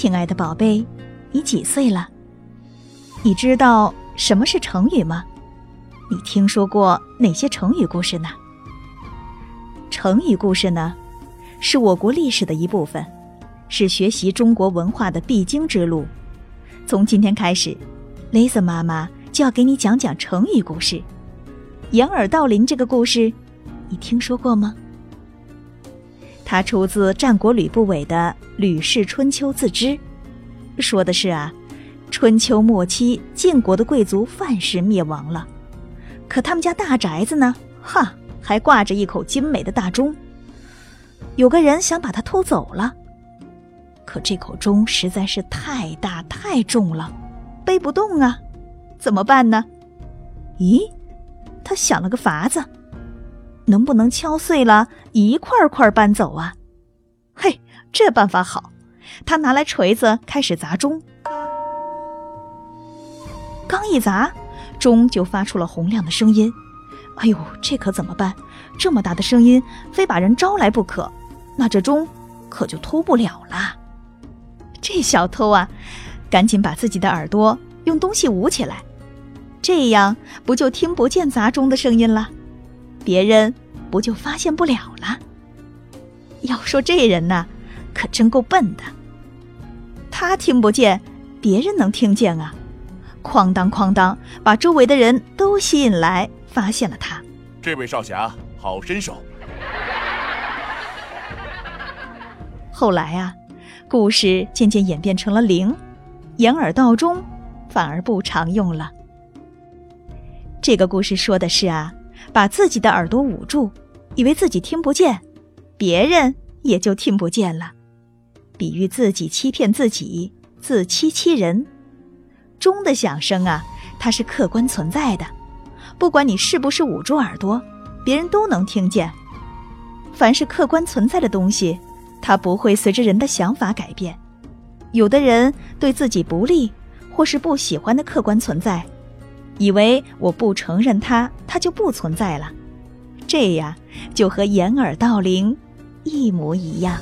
亲爱的宝贝，你几岁了？你知道什么是成语吗？你听说过哪些成语故事呢？成语故事呢，是我国历史的一部分，是学习中国文化的必经之路。从今天开始，Lisa 妈妈就要给你讲讲成语故事。掩耳盗铃这个故事，你听说过吗？它出自战国吕不韦的《吕氏春秋自知》，说的是啊，春秋末期晋国的贵族范氏灭亡了，可他们家大宅子呢，哈，还挂着一口精美的大钟。有个人想把它偷走了，可这口钟实在是太大太重了，背不动啊，怎么办呢？咦，他想了个法子。能不能敲碎了，一块块搬走啊？嘿，这办法好！他拿来锤子，开始砸钟。刚一砸，钟就发出了洪亮的声音。哎呦，这可怎么办？这么大的声音，非把人招来不可。那这钟可就偷不了了。这小偷啊，赶紧把自己的耳朵用东西捂起来，这样不就听不见砸钟的声音了？别人不就发现不了了？要说这人呐，可真够笨的。他听不见，别人能听见啊！哐当哐当，把周围的人都吸引来，发现了他。这位少侠，好身手。后来啊，故事渐渐演变成了灵，掩耳盗钟反而不常用了。这个故事说的是啊。把自己的耳朵捂住，以为自己听不见，别人也就听不见了。比喻自己欺骗自己，自欺欺人。钟的响声啊，它是客观存在的，不管你是不是捂住耳朵，别人都能听见。凡是客观存在的东西，它不会随着人的想法改变。有的人对自己不利或是不喜欢的客观存在。以为我不承认它，它就不存在了，这样就和掩耳盗铃一模一样。